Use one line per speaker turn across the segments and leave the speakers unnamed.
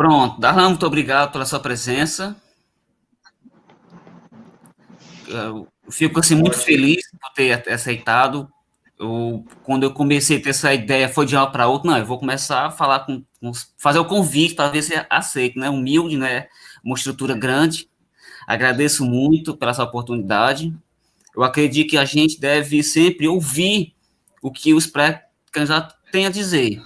Pronto, Darlan, muito obrigado pela sua presença. Eu fico assim, muito feliz por ter aceitado. Eu, quando eu comecei a ter essa ideia, foi de uma para outra, não, eu vou começar a falar com, com fazer o convite para ver se aceita, né? Humilde, né? Uma estrutura grande. Agradeço muito pela sua oportunidade. Eu acredito que a gente deve sempre ouvir o que os pré-candidatos têm a dizer.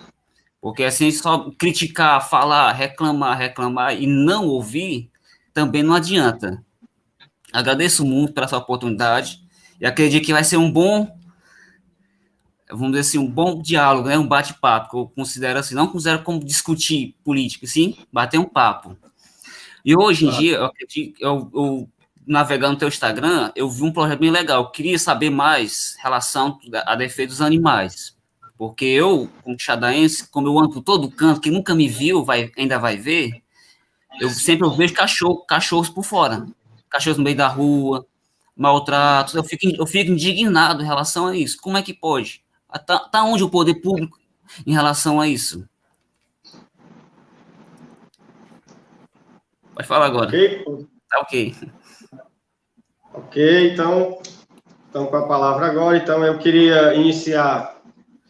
Porque assim, só criticar, falar, reclamar, reclamar e não ouvir, também não adianta. Agradeço muito pela sua oportunidade e acredito que vai ser um bom, vamos dizer assim, um bom diálogo, né? um bate-papo, que eu considero assim, não considero como discutir política, sim, bater um papo. E hoje em claro. dia, eu, acredito, eu, eu navegando no teu Instagram, eu vi um projeto bem legal. Eu queria saber mais relação à defesa dos animais. Porque eu, como xadaense, como eu ando por todo canto, quem nunca me viu vai, ainda vai ver, eu sempre eu vejo cachorro, cachorros por fora. Cachorros no meio da rua, maltratos. Eu fico, eu fico indignado em relação a isso. Como é que pode? Tá, tá onde o poder público em relação a isso? Pode falar agora. Ok. Tá ok.
Ok, então, então com a palavra agora, então eu queria iniciar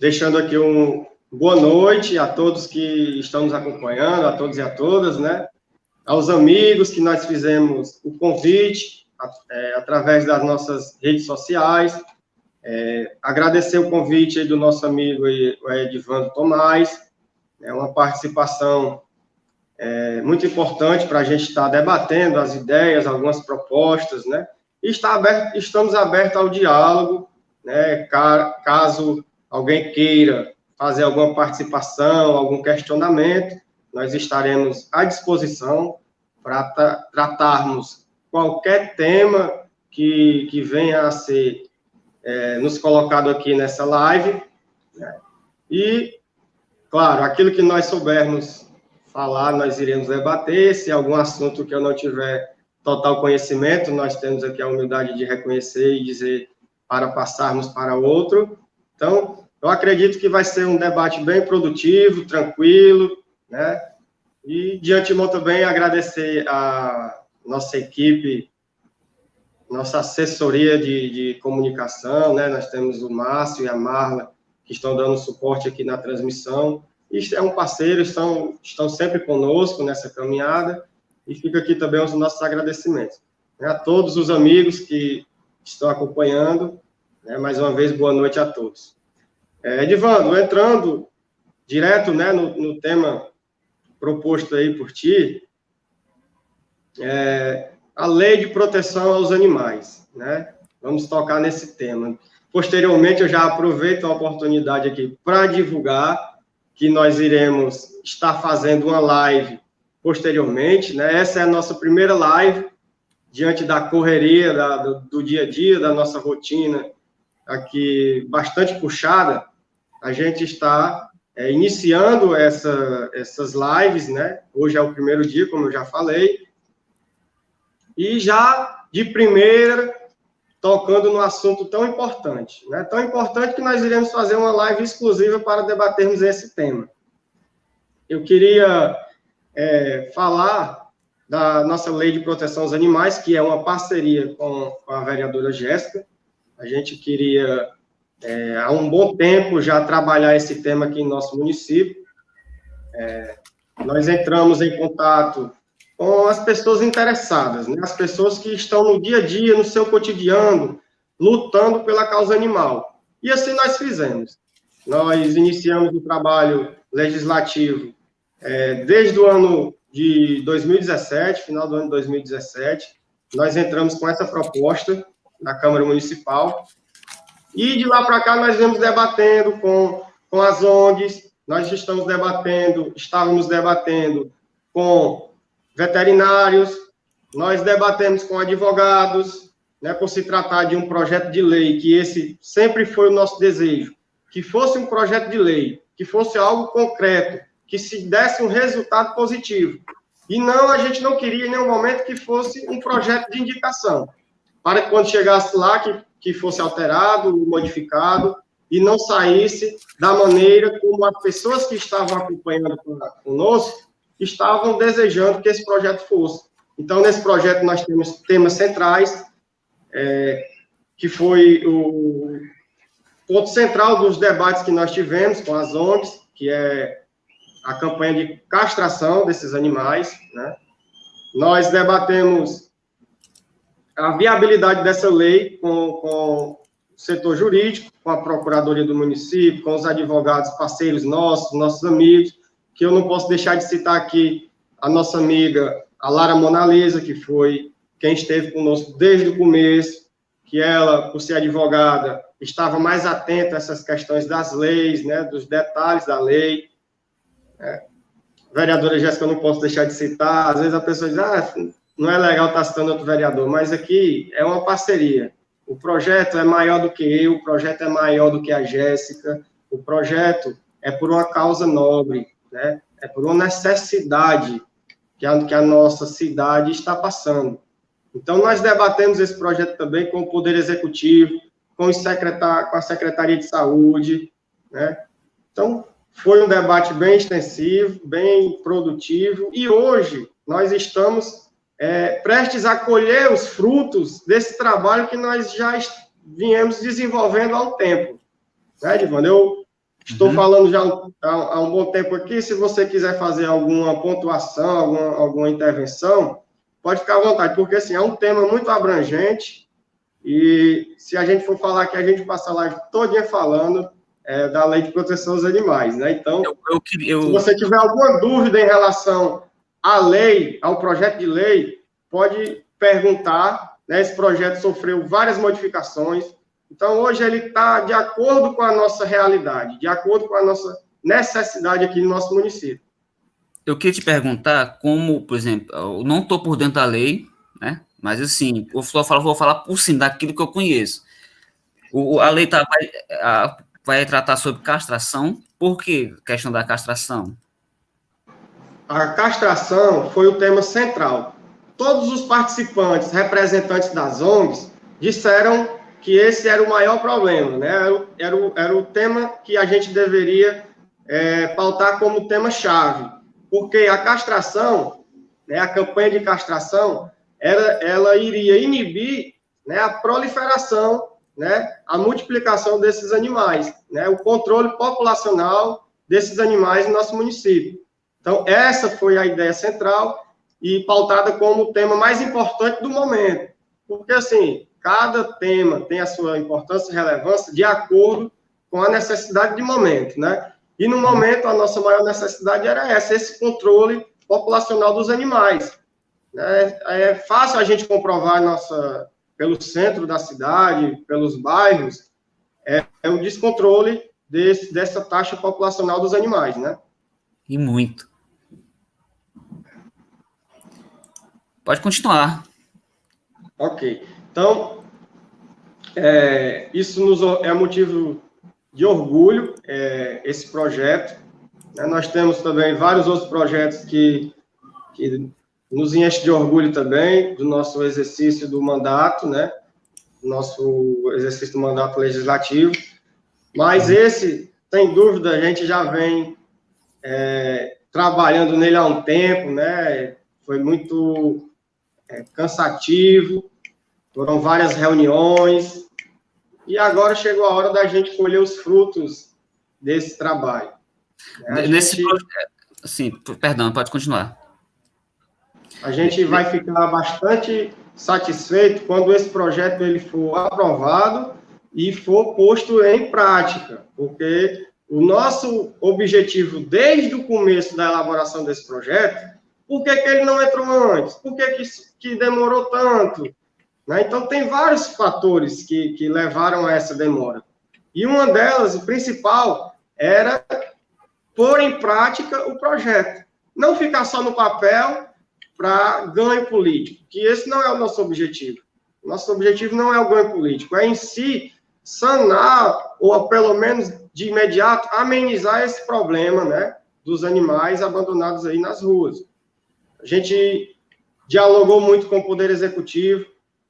deixando aqui um boa noite a todos que estão nos acompanhando, a todos e a todas, né? Aos amigos que nós fizemos o convite é, através das nossas redes sociais. É, agradecer o convite do nosso amigo Edvando Tomás, é uma participação é, muito importante para a gente estar debatendo as ideias, algumas propostas, né? E está aberto, estamos abertos ao diálogo, né? Caso alguém queira fazer alguma participação, algum questionamento, nós estaremos à disposição para tra tratarmos qualquer tema que, que venha a ser é, nos colocado aqui nessa live. Né? E, claro, aquilo que nós soubermos falar, nós iremos debater. Se algum assunto que eu não tiver total conhecimento, nós temos aqui a humildade de reconhecer e dizer para passarmos para outro. Então, eu acredito que vai ser um debate bem produtivo, tranquilo, né? E de antemão também agradecer a nossa equipe, nossa assessoria de, de comunicação, né? Nós temos o Márcio e a Marla, que estão dando suporte aqui na transmissão. E é um parceiro, estão, estão sempre conosco nessa caminhada. E fica aqui também os nossos agradecimentos. Né? A todos os amigos que estão acompanhando. Né? Mais uma vez, boa noite a todos. É, Edivando, entrando direto né, no, no, tema proposto aí por ti, é, a lei de proteção aos animais, né? Vamos tocar nesse tema. Posteriormente, eu já aproveito a oportunidade aqui para divulgar que nós iremos estar fazendo uma live posteriormente, né? Essa é a nossa primeira live diante da correria da, do, do dia a dia, da nossa rotina aqui bastante puxada a gente está é, iniciando essa, essas lives, né? Hoje é o primeiro dia, como eu já falei, e já de primeira tocando no assunto tão importante, né? Tão importante que nós iremos fazer uma live exclusiva para debatermos esse tema. Eu queria é, falar da nossa lei de proteção aos animais, que é uma parceria com, com a vereadora Jéssica. A gente queria é, há um bom tempo já trabalhar esse tema aqui em nosso município. É, nós entramos em contato com as pessoas interessadas, né? as pessoas que estão no dia a dia, no seu cotidiano, lutando pela causa animal. E assim nós fizemos. Nós iniciamos o trabalho legislativo é, desde o ano de 2017, final do ano de 2017. Nós entramos com essa proposta na Câmara Municipal e de lá para cá nós vamos debatendo com, com as ONGs, nós estamos debatendo, estávamos debatendo com veterinários, nós debatemos com advogados, né, por se tratar de um projeto de lei, que esse sempre foi o nosso desejo, que fosse um projeto de lei, que fosse algo concreto, que se desse um resultado positivo. E não, a gente não queria em nenhum momento que fosse um projeto de indicação, para que quando chegasse lá, que que fosse alterado, modificado, e não saísse da maneira como as pessoas que estavam acompanhando conosco estavam desejando que esse projeto fosse. Então, nesse projeto, nós temos temas centrais, é, que foi o ponto central dos debates que nós tivemos com as ONGs, que é a campanha de castração desses animais. Né? Nós debatemos a viabilidade dessa lei com, com o setor jurídico, com a Procuradoria do município, com os advogados parceiros nossos, nossos amigos, que eu não posso deixar de citar aqui a nossa amiga, a Lara Monalisa, que foi quem esteve conosco desde o começo, que ela, por ser advogada, estava mais atenta a essas questões das leis, né, dos detalhes da lei. É. Vereadora Jéssica, eu não posso deixar de citar, às vezes a pessoa diz, ah, não é legal estar citando outro vereador, mas aqui é uma parceria. O projeto é maior do que eu, o projeto é maior do que a Jéssica, o projeto é por uma causa nobre, né? é por uma necessidade que a, que a nossa cidade está passando. Então, nós debatemos esse projeto também com o Poder Executivo, com, secretar, com a Secretaria de Saúde, né? Então, foi um debate bem extensivo, bem produtivo, e hoje nós estamos é, prestes a colher os frutos desse trabalho que nós já viemos desenvolvendo há um tempo. Né, Divano? Eu estou uhum. falando já há, há, um bom tempo aqui, se você quiser fazer alguma pontuação, alguma, alguma intervenção, pode ficar à vontade, porque assim, é um tema muito abrangente, e se a gente for falar que a gente passa a live todinha falando é, da lei de proteção aos animais, né? Então, eu, eu, eu... se você tiver alguma dúvida em relação à lei, ao projeto de lei, pode perguntar. Né? Esse projeto sofreu várias modificações. Então, hoje ele está de acordo com a nossa realidade, de acordo com a nossa necessidade aqui no nosso município.
Eu queria te perguntar como, por exemplo, eu não estou por dentro da lei, né? Mas assim, eu vou falar, vou falar por cima daquilo que eu conheço. O, a lei tá, vai, a, vai tratar sobre castração. Por que questão da castração?
A castração foi o tema central. Todos os participantes, representantes das ONGs, disseram que esse era o maior problema, né? Era, o, era, o, era o tema que a gente deveria é, pautar como tema-chave, porque a castração, né, a campanha de castração, era, ela iria inibir né, a proliferação, né, a multiplicação desses animais, né, o controle populacional desses animais no nosso município. Então, essa foi a ideia central e pautada como o tema mais importante do momento. Porque, assim, cada tema tem a sua importância e relevância de acordo com a necessidade de momento, né? E no momento, a nossa maior necessidade era essa, esse controle populacional dos animais. É, é fácil a gente comprovar nossa, pelo centro da cidade, pelos bairros, é, é o descontrole desse, dessa taxa populacional dos animais, né?
E muito. Pode continuar.
Ok. Então, é, isso nos é motivo de orgulho, é, esse projeto. Né? Nós temos também vários outros projetos que, que nos enche de orgulho também do nosso exercício do mandato, né? Nosso exercício do mandato legislativo. Mas esse, sem dúvida, a gente já vem é, trabalhando nele há um tempo, né? Foi muito é, cansativo, foram várias reuniões, e agora chegou a hora da gente colher os frutos desse trabalho.
Nesse gente... Sim, perdão, pode continuar.
A gente vai ficar bastante satisfeito quando esse projeto ele for aprovado e for posto em prática, porque o nosso objetivo desde o começo da elaboração desse projeto, por que, que ele não entrou antes? Por que, que, que demorou tanto? Né? Então, tem vários fatores que, que levaram a essa demora. E uma delas, o principal, era pôr em prática o projeto. Não ficar só no papel para ganho político, que esse não é o nosso objetivo. Nosso objetivo não é o ganho político, é em si sanar, ou pelo menos de imediato amenizar esse problema, né, dos animais abandonados aí nas ruas. A gente dialogou muito com o Poder Executivo,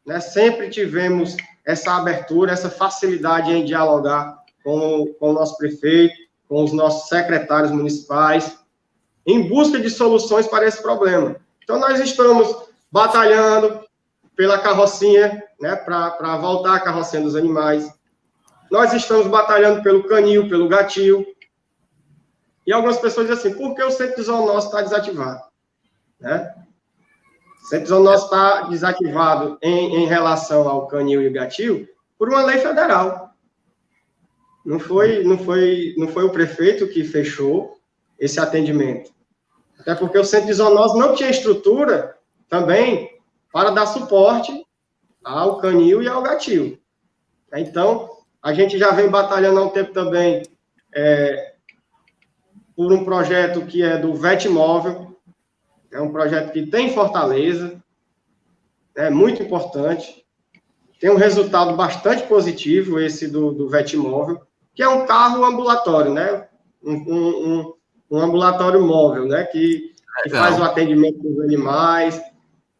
né, sempre tivemos essa abertura, essa facilidade em dialogar com, com o nosso prefeito, com os nossos secretários municipais, em busca de soluções para esse problema. Então, nós estamos batalhando pela carrocinha, né, para voltar a carrocinha dos animais. Nós estamos batalhando pelo canil, pelo gatil. E algumas pessoas dizem assim, por que o centro de zoonose está desativado? Né? O centro zoonose está desativado em, em relação ao canil e gatil por uma lei federal. Não foi, não foi, não foi o prefeito que fechou esse atendimento. Até porque o centro de zoonose não tinha estrutura também para dar suporte ao canil e ao gatil. Então, a gente já vem batalhando há um tempo também é, por um projeto que é do Vetmóvel, é um projeto que tem Fortaleza, é muito importante, tem um resultado bastante positivo esse do, do Vetmóvel, que é um carro ambulatório, né? Um, um, um ambulatório móvel, né? Que, que faz o atendimento dos animais,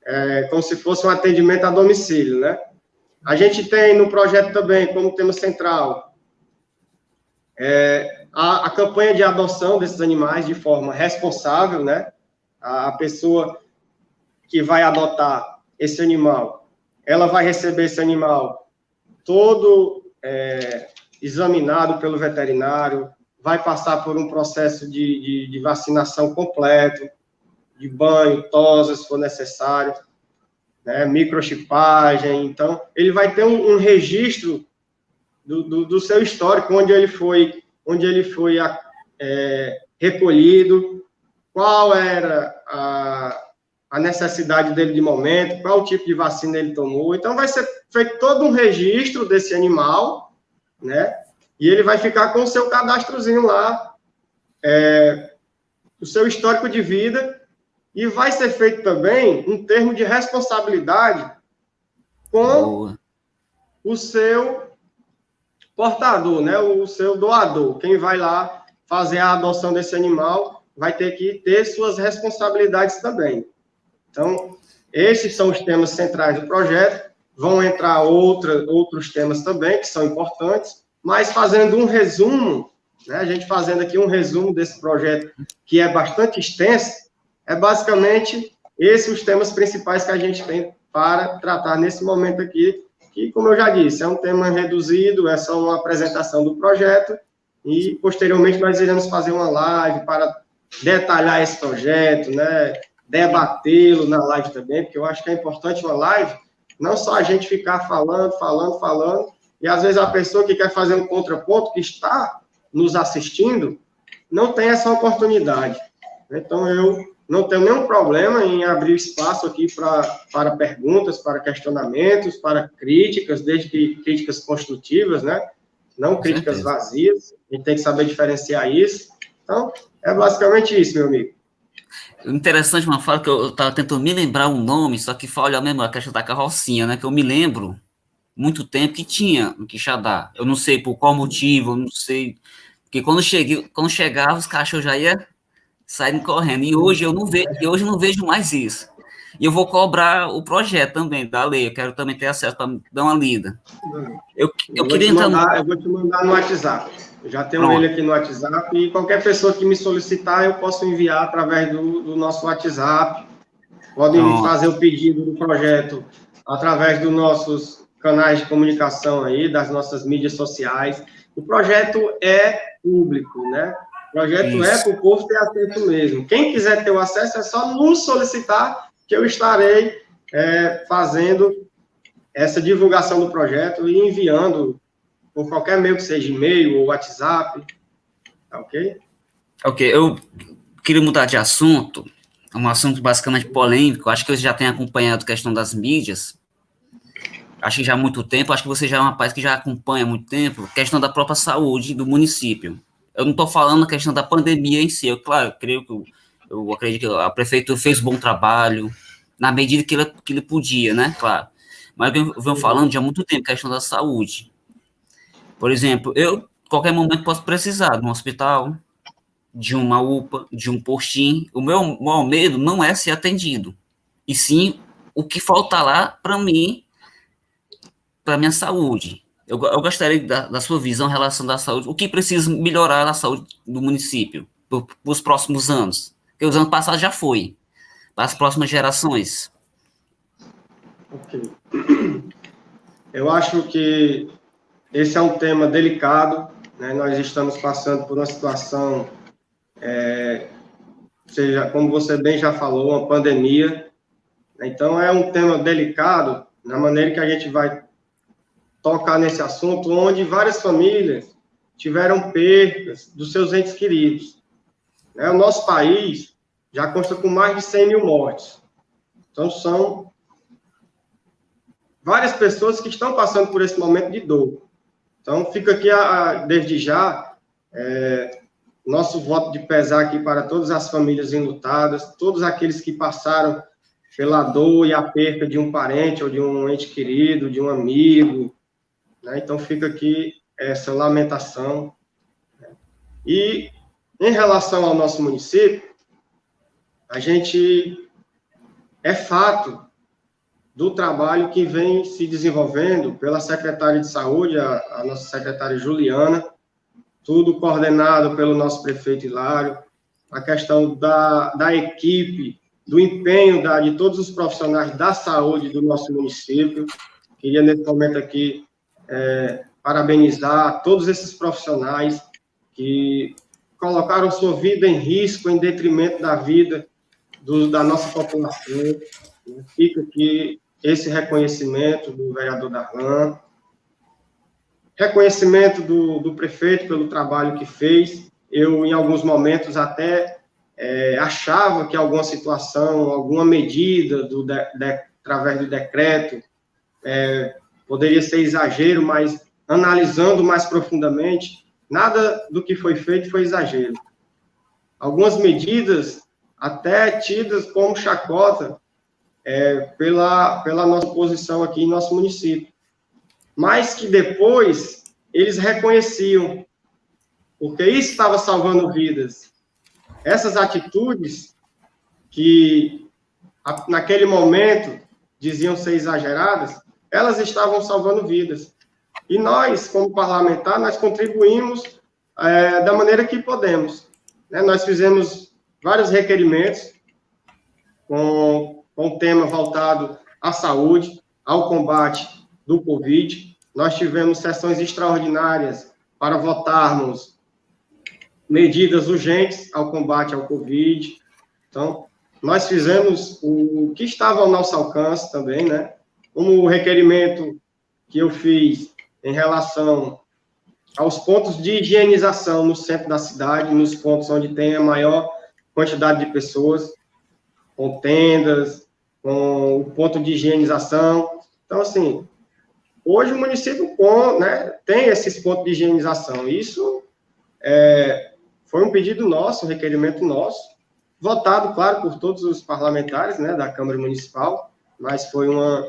é, como se fosse um atendimento a domicílio, né? A gente tem no projeto também, como tema central, é, a, a, campanha de adoção desses animais de forma responsável, né? A, pessoa que vai adotar esse animal, ela vai receber esse animal todo é, examinado pelo veterinário, vai passar por um processo de, de, de vacinação completo, de banho, tosa, se for necessário, né, microchipagem. Então, ele vai ter um, um registro do, do, do, seu histórico, onde ele foi, onde ele foi é, recolhido, qual era a, a necessidade dele de momento, qual tipo de vacina ele tomou. Então, vai ser feito todo um registro desse animal, né? E ele vai ficar com o seu cadastrozinho lá, é, o seu histórico de vida, e vai ser feito também um termo de responsabilidade com Boa. o seu portador, né? O seu doador. Quem vai lá fazer a adoção desse animal vai ter que ter suas responsabilidades também. Então, esses são os temas centrais do projeto vão entrar outra, outros temas também, que são importantes, mas fazendo um resumo, né, a gente fazendo aqui um resumo desse projeto, que é bastante extenso, é basicamente esses os temas principais que a gente tem para tratar nesse momento aqui, que, como eu já disse, é um tema reduzido, é só uma apresentação do projeto, e posteriormente nós iremos fazer uma live para detalhar esse projeto, né, debatê-lo na live também, porque eu acho que é importante uma live, não só a gente ficar falando, falando, falando, e às vezes a pessoa que quer fazer um contraponto, que está nos assistindo, não tem essa oportunidade. Então, eu não tenho nenhum problema em abrir espaço aqui pra, para perguntas, para questionamentos, para críticas, desde que críticas construtivas, né? Não críticas vazias. A gente tem que saber diferenciar isso. Então, é basicamente isso, meu amigo.
Interessante uma fala que eu estava tentando me lembrar um nome, só que olha mesmo a questão da carrocinha, né? Que eu me lembro muito tempo que tinha no Quixadá. Eu não sei por qual motivo, eu não sei. Porque quando, cheguei, quando chegava, os cachorros já iam saindo correndo. E hoje eu não vejo, hoje eu não vejo mais isso. E eu vou cobrar o projeto também da lei. Eu quero também ter acesso para dar uma lida.
Eu, eu, eu queria entrar. No... Eu vou te mandar no WhatsApp. Já tenho Pronto. ele aqui no WhatsApp e qualquer pessoa que me solicitar, eu posso enviar através do, do nosso WhatsApp. Podem Pronto. fazer o pedido do projeto através dos nossos canais de comunicação aí, das nossas mídias sociais. O projeto é público, né? O projeto é Isso. é para o povo ter acesso mesmo. Quem quiser ter o acesso é só nos solicitar que eu estarei é, fazendo essa divulgação do projeto e enviando por qualquer meio que seja e-mail ou WhatsApp, tá ok?
Ok, eu queria mudar de assunto, um assunto basicamente polêmico, acho que você já tem acompanhado a questão das mídias, acho que já há muito tempo, acho que você já é um rapaz que já acompanha há muito tempo, questão da própria saúde do município. Eu não estou falando a questão da pandemia em si, eu, claro, creio que, eu, eu acredito que a prefeitura fez bom trabalho, na medida que ele, que ele podia, né, claro. Mas eu venho falando já há muito tempo, questão da saúde. Por exemplo, eu, qualquer momento, posso precisar de um hospital, de uma UPA, de um postinho. O meu maior medo não é ser atendido, e sim o que falta lá para mim, para minha saúde. Eu, eu gostaria da, da, sua visão em relação à saúde. O que precisa melhorar na saúde do município para os próximos anos? Porque os anos passados já foi. Para as próximas gerações.
Ok. Eu acho que esse é um tema delicado. Né? Nós estamos passando por uma situação, é, seja, como você bem já falou, uma pandemia. Então, é um tema delicado na maneira que a gente vai tocar nesse assunto, onde várias famílias tiveram percas dos seus entes queridos. Né? O nosso país já consta com mais de 100 mil mortes. Então, são várias pessoas que estão passando por esse momento de dor. Então, fica aqui, a, desde já, é, nosso voto de pesar aqui para todas as famílias enlutadas, todos aqueles que passaram pela dor e a perca de um parente ou de um ente querido, de um amigo. Né? Então, fica aqui essa lamentação. E, em relação ao nosso município, a gente é fato do trabalho que vem se desenvolvendo pela secretária de saúde, a, a nossa secretária Juliana, tudo coordenado pelo nosso prefeito Hilário, a questão da, da equipe, do empenho da, de todos os profissionais da saúde do nosso município. Queria, nesse momento aqui, é, parabenizar todos esses profissionais que colocaram sua vida em risco em detrimento da vida do, da nossa população. Fica aqui esse reconhecimento do vereador Darlan, reconhecimento do, do prefeito pelo trabalho que fez. Eu, em alguns momentos, até é, achava que alguma situação, alguma medida do de, de, através do decreto é, poderia ser exagero, mas analisando mais profundamente, nada do que foi feito foi exagero. Algumas medidas até tidas como chacota é, pela, pela nossa posição aqui em nosso município. Mas que depois eles reconheciam, porque isso estava salvando vidas. Essas atitudes que naquele momento diziam ser exageradas, elas estavam salvando vidas. E nós, como parlamentar, nós contribuímos é, da maneira que podemos. Né? Nós fizemos vários requerimentos com com um tema voltado à saúde, ao combate do Covid. Nós tivemos sessões extraordinárias para votarmos medidas urgentes ao combate ao Covid. Então, nós fizemos o que estava ao nosso alcance também, né? Como o requerimento que eu fiz em relação aos pontos de higienização no centro da cidade, nos pontos onde tem a maior quantidade de pessoas, com tendas, com o ponto de higienização. Então, assim, hoje o município com, né, tem esses pontos de higienização. Isso é, foi um pedido nosso, um requerimento nosso, votado, claro, por todos os parlamentares né, da Câmara Municipal, mas foi uma,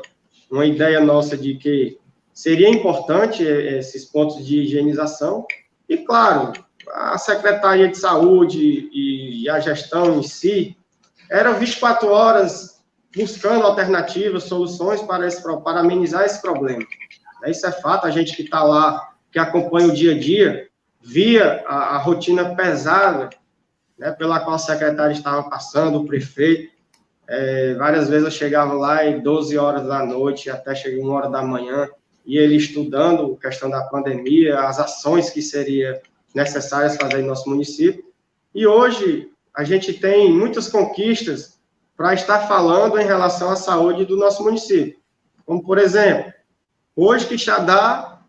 uma ideia nossa de que seria importante esses pontos de higienização. E, claro, a Secretaria de Saúde e a gestão em si era 24 horas buscando alternativas, soluções para, esse, para amenizar esse problema. Isso é fato, a gente que está lá, que acompanha o dia a dia, via a, a rotina pesada né, pela qual o secretário estava passando, o prefeito. É, várias vezes eu chegava lá em 12 horas da noite, até cheguei uma hora da manhã, e ele estudando a questão da pandemia, as ações que seriam necessárias fazer em nosso município. E hoje a gente tem muitas conquistas para estar falando em relação à saúde do nosso município. Como, por exemplo, hoje Quixadá,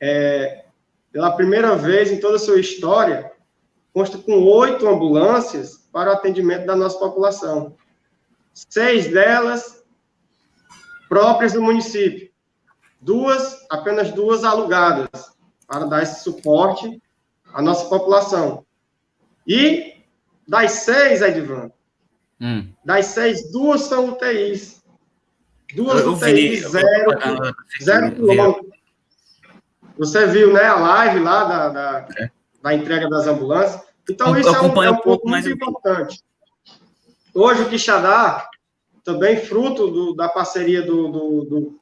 é, pela primeira vez em toda a sua história, consta com oito ambulâncias para o atendimento da nossa população. Seis delas próprias do município. Duas, apenas duas alugadas, para dar esse suporte à nossa população. E das seis, Edvan, Hum. Das seis, duas são UTIs. Duas eu, UTIs, vi, zero, zero quilômetro. Você viu, né, a live lá da, da, é. da entrega das ambulâncias. Então, eu, isso é um, é um ponto muito importante. Hoje, o Quixadá, também fruto do, da parceria do, do, do,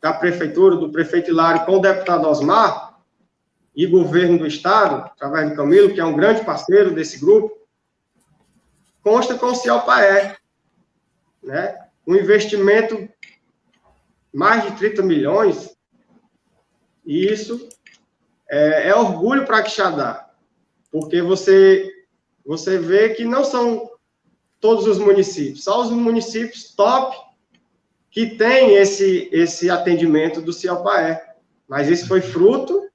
da prefeitura, do prefeito Hilário com o deputado Osmar e governo do estado, através do Camilo, que é um grande parceiro desse grupo, consta com o CIOPAE, né? Um investimento mais de 30 milhões, e isso é, é orgulho para Quixadá, porque você, você vê que não são todos os municípios, só os municípios top que têm esse, esse atendimento do CIOPAE. Mas isso foi fruto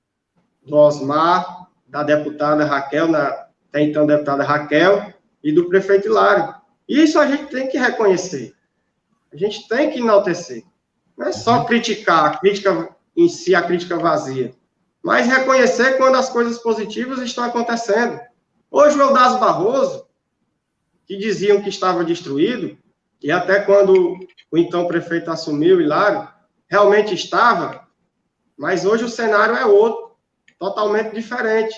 do Osmar, da deputada Raquel, na, até então deputada Raquel, e do prefeito Hilário. Isso a gente tem que reconhecer. A gente tem que enaltecer. Não é só criticar, a crítica em si, a crítica vazia, mas reconhecer quando as coisas positivas estão acontecendo. Hoje o Eudaz Barroso, que diziam que estava destruído, e até quando o então prefeito assumiu, Hilário, realmente estava, mas hoje o cenário é outro, totalmente diferente.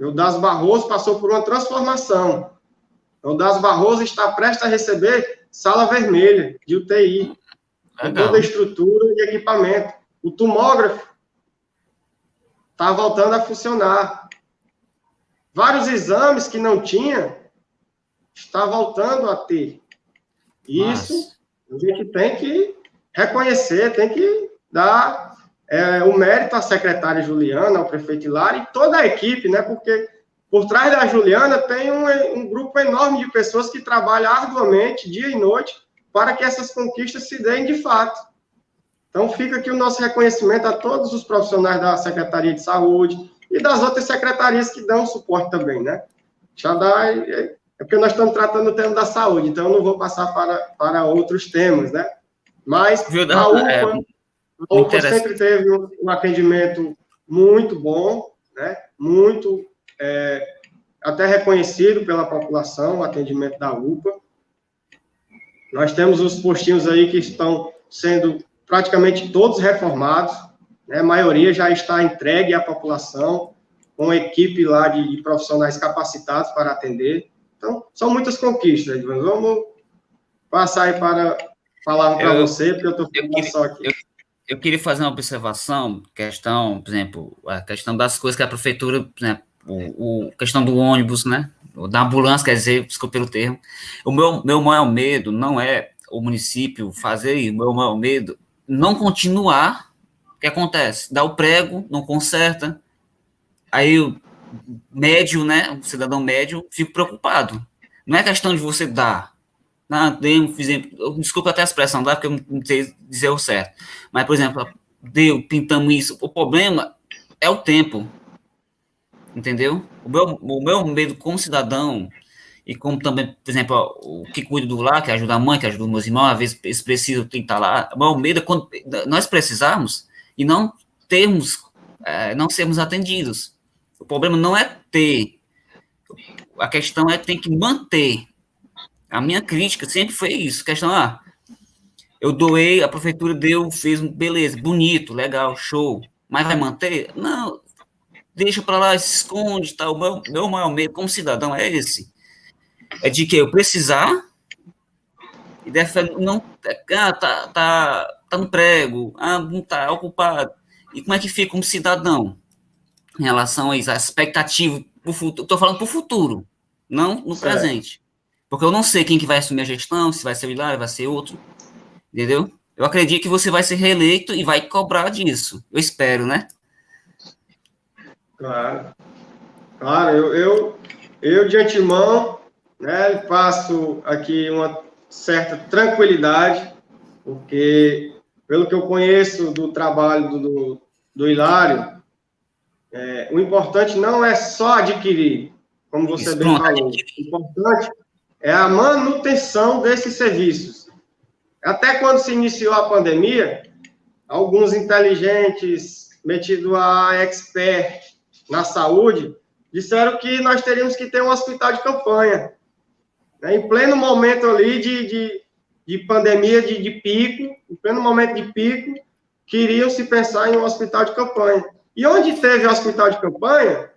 O Das Barroso passou por uma transformação. O Das Barroso está prestes a receber sala vermelha de UTI, com toda a estrutura e equipamento. O tomógrafo está voltando a funcionar. Vários exames que não tinha, está voltando a ter. Isso a gente tem que reconhecer, tem que dar é, o mérito à secretária Juliana, ao prefeito Hilário e toda a equipe, né? Porque por trás da Juliana tem um, um grupo enorme de pessoas que trabalham arduamente, dia e noite, para que essas conquistas se deem de fato. Então, fica aqui o nosso reconhecimento a todos os profissionais da Secretaria de Saúde e das outras secretarias que dão suporte também, né? Já dá, é, é porque nós estamos tratando o tema da saúde, então eu não vou passar para, para outros temas, né? Mas Viu, a UPA, é, a UPA sempre teve um, um, atendimento muito bom, né? Muito, é, até reconhecido pela população, o atendimento da UPA. Nós temos os postinhos aí que estão sendo praticamente todos reformados, né? a maioria já está entregue à população, com equipe lá de, de profissionais capacitados para atender. Então, são muitas conquistas, Edvan. Vamos passar aí para falar para você, porque eu estou falando só aqui.
Eu, eu, queria fazer uma observação, questão, por exemplo, a questão das coisas que a prefeitura, né, o, o questão do ônibus, né, da ambulância, quer dizer, desculpe pelo termo. O meu, meu maior medo não é o município fazer isso, o meu maior medo não continuar. O que acontece? Dá o prego, não conserta, aí o médio, né, o cidadão médio, fica preocupado. Não é questão de você dar. Não, deu, fizemos, desculpa até a expressão, dá, porque eu não sei dizer o certo. Mas, por exemplo, deu, pintamos isso. O problema é o tempo. Entendeu? O meu, o meu medo como cidadão, e como também, por exemplo, o que cuida do lar, que ajuda a mãe, que ajuda os meus irmãos, às vezes eles precisam tem que estar lá. O meu medo é quando nós precisarmos e não termos, é, não sermos atendidos. O problema não é ter, a questão é tem que manter. A minha crítica sempre foi isso, questão, ah, eu doei, a prefeitura deu, fez, beleza, bonito, legal, show, mas vai manter? Não, deixa para lá, se esconde, tá? O meu, meu maior medo como cidadão é esse. É de que eu precisar e deve não ah, tá, tá, tá no prego, ah, não tá ocupado. E como é que fica um cidadão em relação a isso, a expectativa pro futuro? Estou falando para o futuro, não no certo. presente. Porque eu não sei quem que vai assumir a gestão, se vai ser o Hilário, vai ser outro, entendeu? Eu acredito que você vai ser reeleito e vai cobrar disso. Eu espero, né?
Claro. Claro, eu, eu, eu de antemão né, passo aqui uma certa tranquilidade, porque, pelo que eu conheço do trabalho do, do, do Hilário, é, o importante não é só adquirir, como você Isso, bem falou. O importante é a manutenção desses serviços. Até quando se iniciou a pandemia, alguns inteligentes metidos a expert na saúde, disseram que nós teríamos que ter um hospital de campanha. Né? Em pleno momento ali de, de, de pandemia de, de, pico, em pleno momento de pico, queriam se pensar em um hospital de campanha. E onde teve hospital de campanha,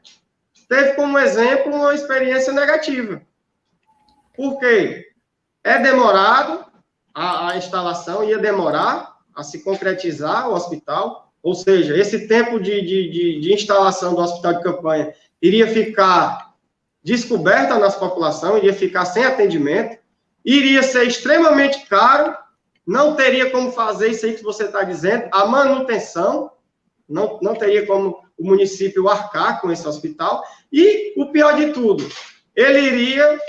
teve como exemplo uma experiência negativa. Por quê? É demorado, a, a instalação ia demorar a se concretizar o hospital, ou seja, esse tempo de, de, de, de instalação do hospital de campanha iria ficar descoberta na nossa população, iria ficar sem atendimento, iria ser extremamente caro, não teria como fazer isso aí que você está dizendo, a manutenção, não, não teria como o município arcar com esse hospital, e o pior de tudo, ele iria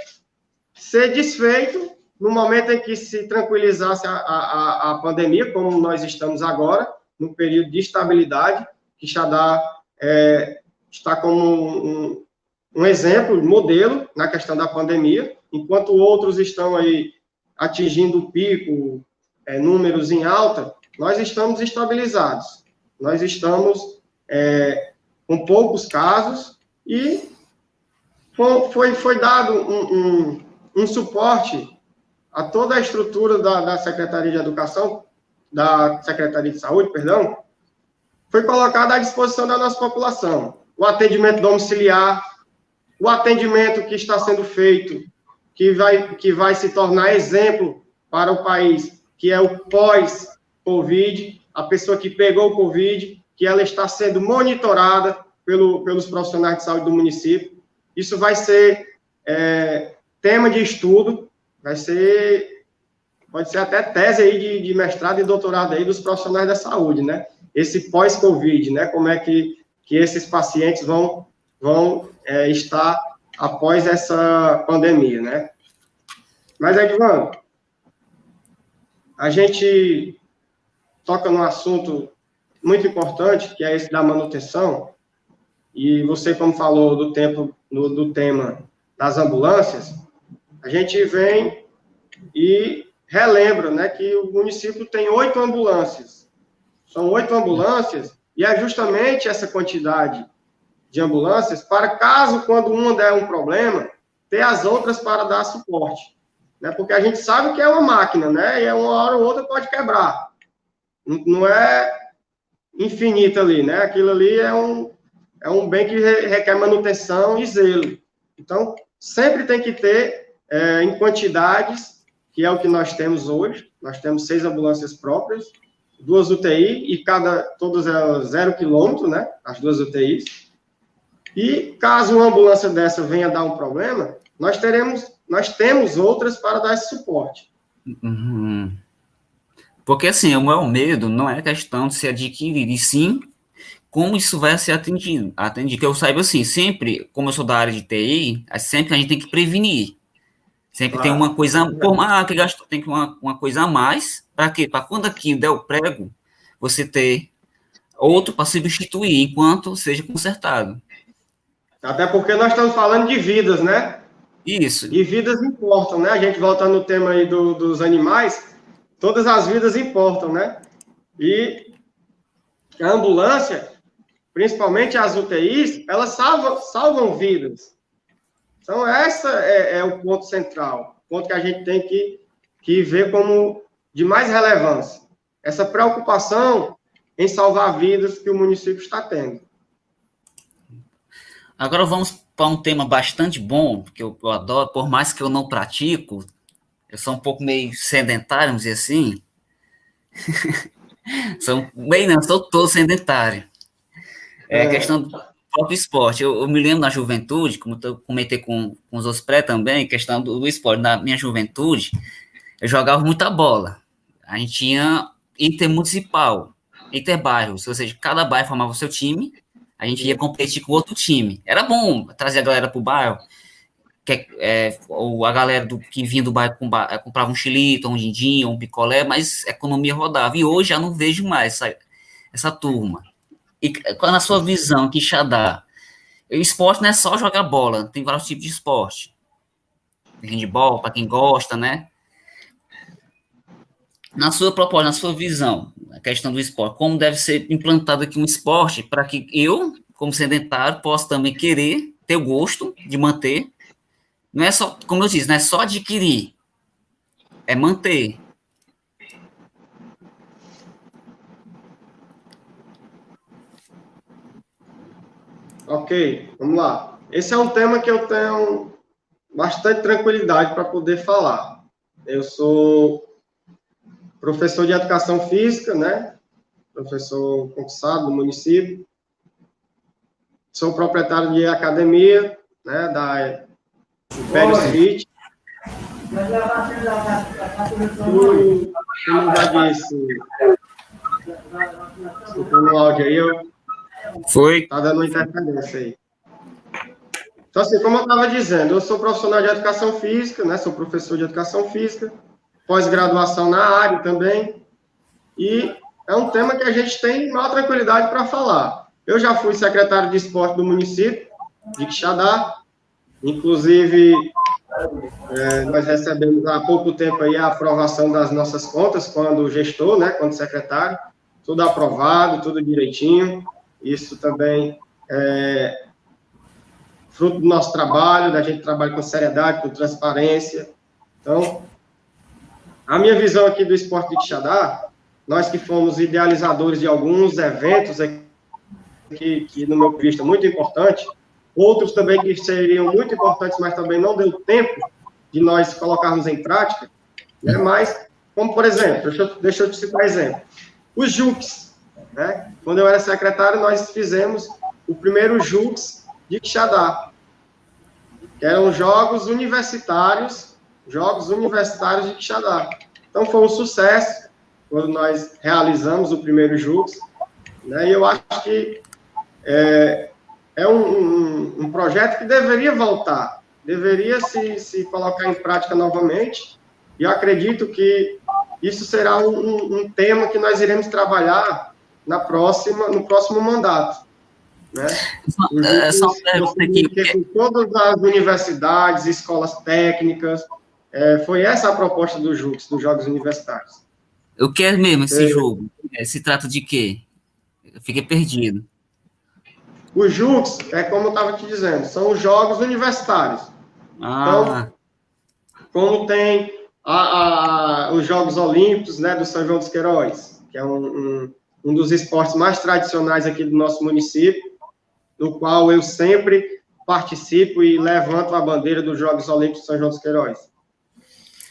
ser desfeito no momento em que se tranquilizasse a, a, a pandemia, como nós estamos agora, no período de estabilidade, que Xadá é, está como um, um exemplo, modelo na questão da pandemia, enquanto outros estão aí atingindo o pico, é, números em alta, nós estamos estabilizados. Nós estamos é, com poucos casos e foi, foi dado um, um, um suporte a toda a estrutura da, da Secretaria de Educação, da Secretaria de Saúde, perdão, foi colocada à disposição da nossa população. O atendimento domiciliar, o atendimento que está sendo feito, que vai, que vai se tornar exemplo para o país, que é o pós-Covid, a pessoa que pegou o Covid, que ela está sendo monitorada pelo, pelos profissionais de saúde do município. Isso vai ser é, tema de estudo, vai ser, pode ser até tese aí de, de mestrado e doutorado aí dos profissionais da saúde, né? Esse pós-Covid, né? Como é que, que esses pacientes vão, vão é, estar após essa pandemia, né? Mas, Edvan, a gente toca num assunto muito importante, que é esse da manutenção, e você, como falou do tempo, no, do tema das ambulâncias, a gente vem e relembra, né, que o município tem oito ambulâncias. São oito ambulâncias, e é justamente essa quantidade de ambulâncias para caso, quando uma der um problema, ter as outras para dar suporte. Né? Porque a gente sabe que é uma máquina, né? E uma hora ou outra pode quebrar. Não é infinita ali, né? Aquilo ali é um, é um bem que requer manutenção e zelo. Então, sempre tem que ter é, em quantidades, que é o que nós temos hoje. Nós temos seis ambulâncias próprias, duas UTI, e cada, todas elas zero quilômetro, né? As duas UTIs. E caso uma ambulância dessa venha dar um problema, nós teremos, nós temos outras para dar esse suporte.
Uhum. Porque assim, o meu medo não é questão de se adquirir, e sim como isso vai ser atendido. atendido. Que eu saiba assim, sempre, como eu sou da área de TI, é sempre a gente tem que prevenir. Sempre claro. tem uma coisa, por mais que gastou, tem uma, uma coisa a mais, para quê? Para quando aqui der o prego, você ter outro para substituir, enquanto seja consertado.
Até porque nós estamos falando de vidas, né?
Isso.
E vidas importam, né? A gente volta no tema aí do, dos animais, todas as vidas importam, né? E a ambulância, principalmente as UTIs, elas salvam, salvam vidas. Então, essa é, é, o ponto central, o ponto que a gente tem que, que ver como de mais relevância. Essa preocupação em salvar vidas que o município está tendo.
Agora vamos para um tema bastante bom, que eu, eu, adoro, por mais que eu não pratico, eu sou um pouco meio sedentário, vamos dizer assim. sou bem não, sou todo sedentário. É, é. questão próprio esporte. Eu, eu, me lembro na juventude, como eu comentei com, com os outros pré também, questão do, do esporte. Na minha juventude, eu jogava muita bola. A gente tinha intermunicipal, interbairros, ou seja, cada bairro formava o seu time, a gente ia competir com outro time. Era bom trazer a galera pro bairro, que, é, ou a galera do, que vinha do bairro com, é, comprava um xilito, um dindinho, um picolé, mas a economia rodava. E hoje já não vejo mais essa, essa turma. E qual na sua visão, que Xadá, o esporte não é só jogar bola, tem vários tipos de esporte. Handball, para quem gosta, né? Na sua proposta, na sua visão, a questão do esporte, como deve ser implantado aqui um esporte para que eu, como sedentário, possa também querer ter o gosto de manter. Não é só, como eu disse, não é só adquirir, é manter.
Ok, vamos lá. Esse é um tema que eu tenho bastante tranquilidade para poder falar. Eu sou professor de educação física, né? Professor concursado do município. Sou proprietário de academia, né? Da Império City. Como já disse, no áudio aí, eu...
Foi.
Tá dando interferência aí. Então, assim, como eu estava dizendo, eu sou profissional de educação física, né? Sou professor de educação física, pós-graduação na área também. E é um tema que a gente tem maior tranquilidade para falar. Eu já fui secretário de esporte do município de Quixadá, inclusive é, nós recebemos há pouco tempo aí a aprovação das nossas contas, quando gestor, né, quando secretário, tudo aprovado, tudo direitinho, isso também é fruto do nosso trabalho, da gente trabalha com seriedade, com transparência, então, a minha visão aqui do esporte de Quixadá, nós que fomos idealizadores de alguns eventos aqui, que, no meu ponto de vista, muito importante, outros também que seriam muito importantes, mas também não deu tempo de nós colocarmos em prática, né? mas, como por exemplo, deixa eu, deixa eu te citar exemplo, os JUCs, né? quando eu era secretário, nós fizemos o primeiro JUCs de Quixadá, que eram jogos universitários, jogos universitários de Quixadá. Então, foi um sucesso quando nós realizamos o primeiro JUCs, né? e eu acho que é, é um, um, um, projeto que deveria voltar, deveria se, se colocar em prática novamente, e eu acredito que isso será um, um tema que nós iremos trabalhar na próxima, no próximo mandato. Né?
É, só, pergunta aqui.
Com todas as universidades, escolas técnicas, é, foi essa a proposta do JUX, dos Jogos Universitários.
O que é mesmo esse é, jogo? É, se trata de quê? Eu fiquei perdido.
Os JUCs, é como eu estava te dizendo, são os jogos universitários. Ah. Então, como tem a, a, os Jogos Olímpicos né, do São João dos Queiroz, que é um, um, um dos esportes mais tradicionais aqui do nosso município, no qual eu sempre participo e levanto a bandeira dos Jogos Olímpicos de São João dos Queiroz.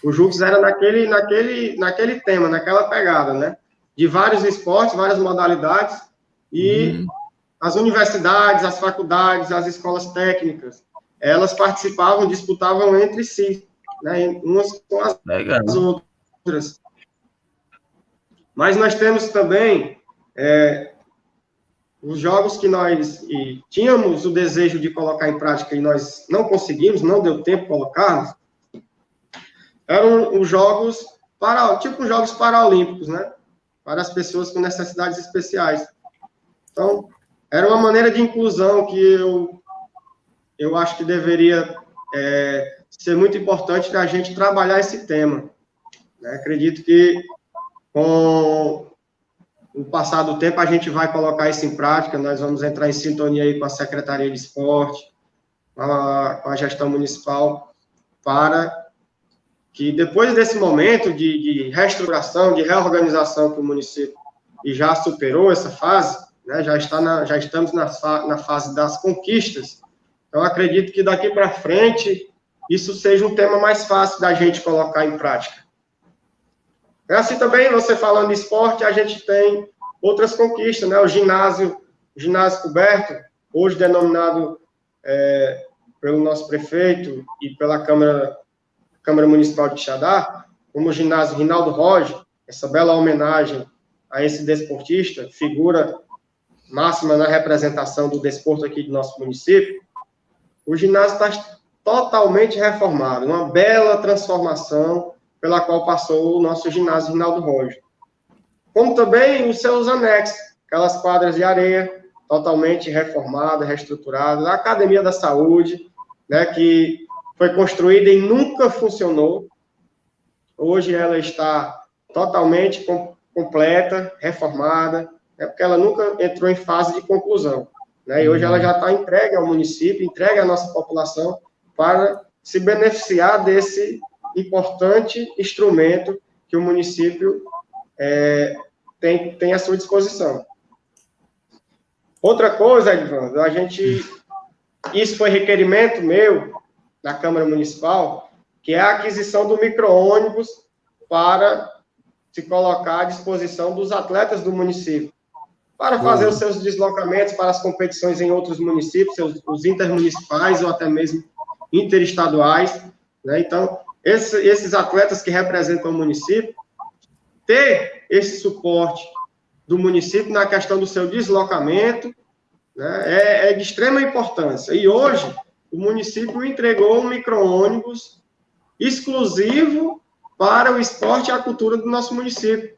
O JUCs era naquele, naquele, naquele tema, naquela pegada, né? De vários esportes, várias modalidades, e uhum as universidades, as faculdades, as escolas técnicas, elas participavam, disputavam entre si, né, umas com as, as outras. Mas nós temos também é, os jogos que nós tínhamos o desejo de colocar em prática e nós não conseguimos, não deu tempo de colocarmos, eram os jogos, para, tipo jogos paralímpicos, né? Para as pessoas com necessidades especiais. Então, era uma maneira de inclusão que eu, eu acho que deveria é, ser muito importante da gente trabalhar esse tema. Né? Acredito que com o passar do tempo a gente vai colocar isso em prática, nós vamos entrar em sintonia aí com a Secretaria de Esporte, com a, com a gestão municipal, para que depois desse momento de, de reestruturação, de reorganização que o município e já superou essa fase, né, já, está na, já estamos na, na fase das conquistas. Então, acredito que daqui para frente isso seja um tema mais fácil da gente colocar em prática. É assim também, você falando de esporte, a gente tem outras conquistas, né? O ginásio, ginásio coberto, hoje denominado é, pelo nosso prefeito e pela Câmara, Câmara Municipal de Xadá, como o ginásio Rinaldo Roger, essa bela homenagem a esse desportista, figura máxima na representação do desporto aqui do nosso município, o ginásio está totalmente reformado, uma bela transformação pela qual passou o nosso ginásio Rinaldo Rojo. Como também os seus anexos, aquelas quadras de areia totalmente reformadas, reestruturadas, a Academia da Saúde, né, que foi construída e nunca funcionou. Hoje ela está totalmente com, completa, reformada, é porque ela nunca entrou em fase de conclusão. Né? E hoje ela já está entregue ao município, entregue à nossa população para se beneficiar desse importante instrumento que o município é, tem, tem à sua disposição. Outra coisa, Edvando, a gente. Isso foi requerimento meu da Câmara Municipal, que é a aquisição do micro-ônibus para se colocar à disposição dos atletas do município para fazer os seus deslocamentos para as competições em outros municípios, os intermunicipais ou até mesmo interestaduais, né? Então, esse, esses atletas que representam o município, ter esse suporte do município na questão do seu deslocamento, né, é, é de extrema importância. E hoje, o município entregou um micro-ônibus exclusivo para o esporte e a cultura do nosso município.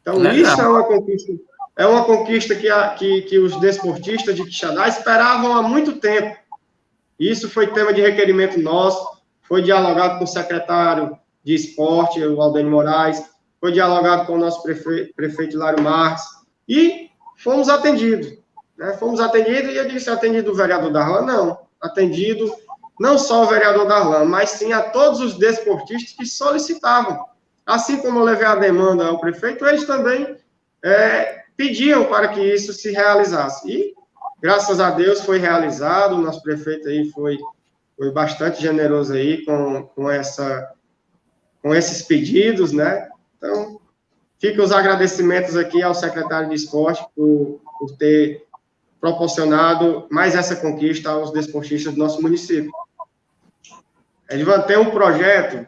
Então, Legal. isso é uma conquista, é uma conquista que, a, que, que os desportistas de Quixadá esperavam há muito tempo. Isso foi tema de requerimento nosso, foi dialogado com o secretário de esporte, o Aldênio Moraes, foi dialogado com o nosso prefeito, prefeito Lário Marques, e fomos atendidos. Né? Fomos atendidos, e eu disse, atendido o vereador Darlan? Não, atendido não só o vereador Darlan, mas sim a todos os desportistas que solicitavam. Assim como eu levei a demanda ao prefeito, eles também é, pediam para que isso se realizasse. E, graças a Deus, foi realizado, o nosso prefeito aí foi, foi bastante generoso aí com, com, essa, com esses pedidos, né? Então, ficam os agradecimentos aqui ao secretário de esporte por, por ter proporcionado mais essa conquista aos desportistas do nosso município. Edvan, tem um projeto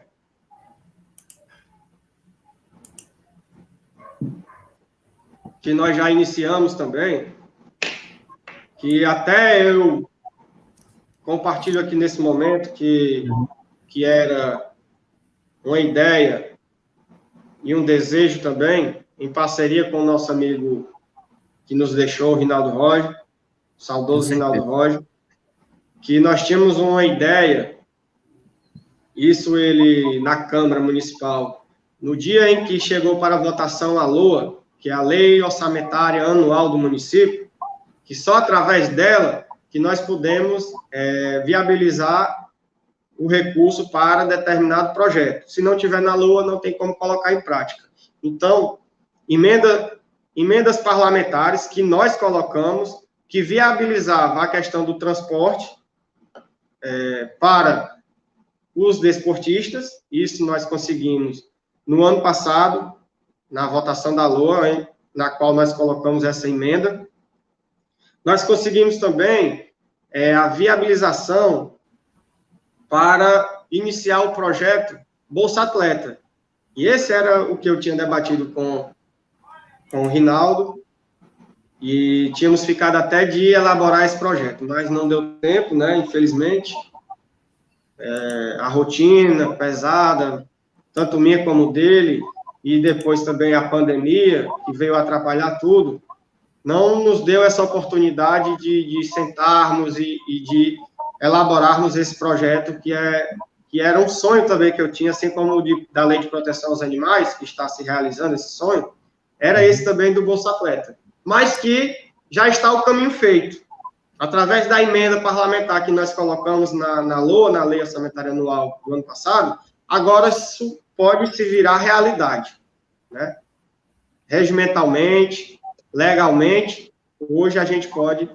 que nós já iniciamos também, que até eu compartilho aqui nesse momento, que, que era uma ideia e um desejo também, em parceria com o nosso amigo que nos deixou, o Rinaldo Roger, saudoso Rinaldo Roger, que nós tínhamos uma ideia, isso ele na Câmara Municipal, no dia em que chegou para votação a LOA, que é a Lei Orçamentária Anual do Município, que só através dela que nós podemos é, viabilizar o recurso para determinado projeto. Se não tiver na LOA, não tem como colocar em prática. Então, emenda, emendas parlamentares que nós colocamos, que viabilizava a questão do transporte é, para os desportistas, isso nós conseguimos no ano passado, na votação da LOA, hein, na qual nós colocamos essa emenda. Nós conseguimos também é, a viabilização para iniciar o projeto Bolsa Atleta. E esse era o que eu tinha debatido com, com o Rinaldo, e tínhamos ficado até de elaborar esse projeto, mas não deu tempo, né, infelizmente. É, a rotina pesada, tanto minha como dele, e depois também a pandemia, que veio atrapalhar tudo, não nos deu essa oportunidade de, de sentarmos e, e de elaborarmos esse projeto que é que era um sonho também que eu tinha, assim como de, da Lei de Proteção aos Animais, que está se realizando esse sonho, era esse também do Bolsa Atleta. Mas que já está o caminho feito. Através da emenda parlamentar que nós colocamos na, na LOA, na Lei Orçamentária Anual do ano passado, agora isso pode se virar realidade. Né? Regimentalmente, legalmente, hoje a gente pode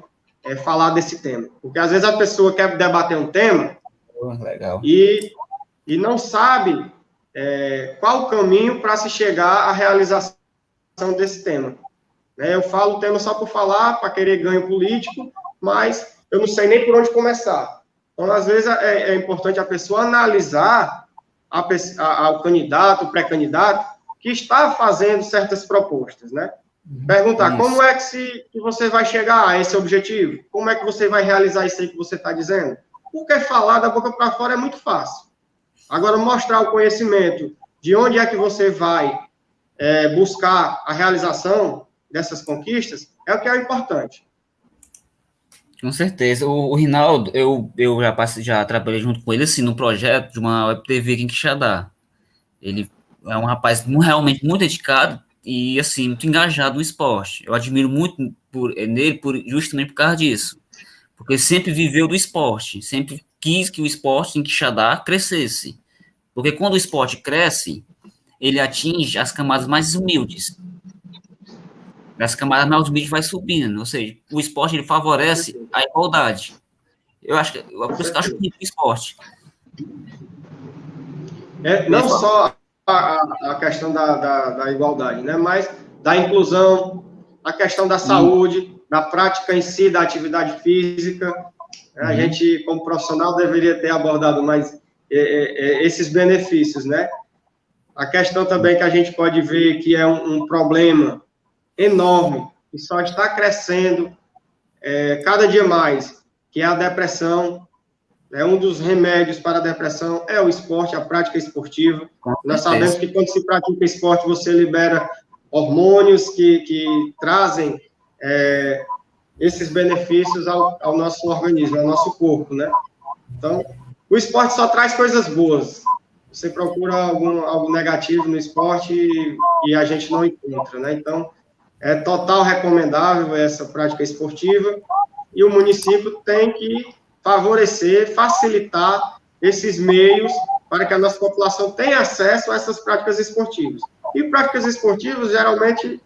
é, falar desse tema. Porque às vezes a pessoa quer debater um tema
oh,
E, e não sabe é, qual o caminho para se chegar à realização desse tema. Né? Eu falo o tema só por falar, para querer ganho político, mas eu não sei nem por onde começar. Então, às vezes, é, é importante a pessoa analisar a, a, o candidato, o pré-candidato, que está fazendo certas propostas, né? Perguntar isso. como é que, se, que você vai chegar a esse objetivo? Como é que você vai realizar isso aí que você está dizendo? Porque falar da boca para fora é muito fácil. Agora, mostrar o conhecimento de onde é que você vai é, buscar a realização dessas conquistas é o que é importante.
Com certeza. O, o Rinaldo, eu, eu já, passei, já trabalhei junto com ele assim, no projeto de uma web TV aqui em Quixadá. Ele é um rapaz realmente muito dedicado, e assim, muito engajado no esporte. Eu admiro muito por, eh, nele por, justamente por causa disso. Porque sempre viveu do esporte, sempre quis que o esporte em Quixadá crescesse. Porque quando o esporte cresce, ele atinge as camadas mais humildes. As camadas mais humildes vai subindo, ou seja, o esporte ele favorece a igualdade. Eu acho que, por isso que eu acho muito o esporte.
É, não só a, a questão da, da, da, igualdade, né? Mas da inclusão, a questão da saúde, da prática em si da atividade física, A uhum. gente, como profissional, deveria ter abordado mais é, é, é, esses benefícios, né? A questão também que a gente pode ver que é um, um problema enorme e só está crescendo é, cada dia mais, que é a depressão. É um dos remédios para a depressão é o esporte, a prática esportiva. Nós sabemos que quando se pratica esporte, você libera hormônios que, que trazem é, esses benefícios ao, ao, nosso organismo, ao nosso corpo, né? Então, o esporte só traz coisas boas. Você procura algum, algo negativo no esporte e, e a gente não encontra, né? Então, é total recomendável essa prática esportiva e o município tem que favorecer, facilitar esses meios para que a nossa população tenha acesso a essas práticas esportivas. E práticas esportivas, geralmente,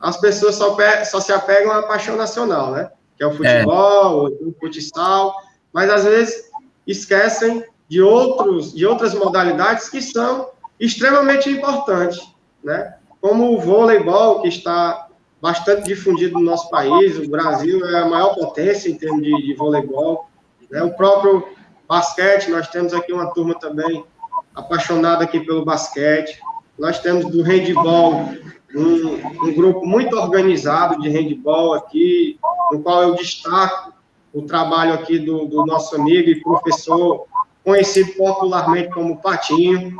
as pessoas só, só se apegam à paixão nacional, né? Que é o futebol, é. o futsal, mas às vezes esquecem de, outros, de outras modalidades que são extremamente importantes, né? Como o voleibol, que está bastante difundido no nosso país, o Brasil é a maior potência em termos de, de voleibol, né? O próprio basquete, nós temos aqui uma turma também apaixonada aqui pelo basquete, nós temos do handball um, um, grupo muito organizado de handball aqui, no qual eu destaco o trabalho aqui do, do nosso amigo e professor, conhecido popularmente como Patinho,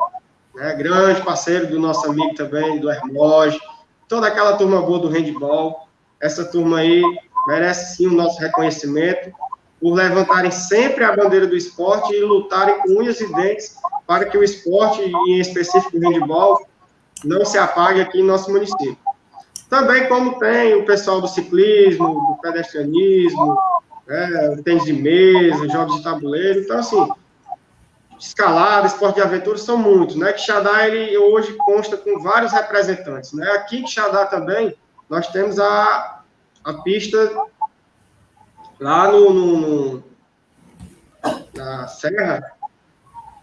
né, grande parceiro do nosso amigo também, do Hermógenes, toda aquela turma boa do handball. Essa turma aí merece sim o nosso reconhecimento por levantarem sempre a bandeira do esporte e lutarem com unhas e dentes para que o esporte, em específico o handball, não se apague aqui em nosso município. Também como tem o pessoal do ciclismo, do pedestrianismo, né, o tênis de mesa, jogos de tabuleiro, então assim, escalada, esporte de aventura são muitos, né? Quixadá, ele hoje consta com vários representantes, né? Aqui em Quixadá também, nós temos a, a pista lá no, no, no na Serra,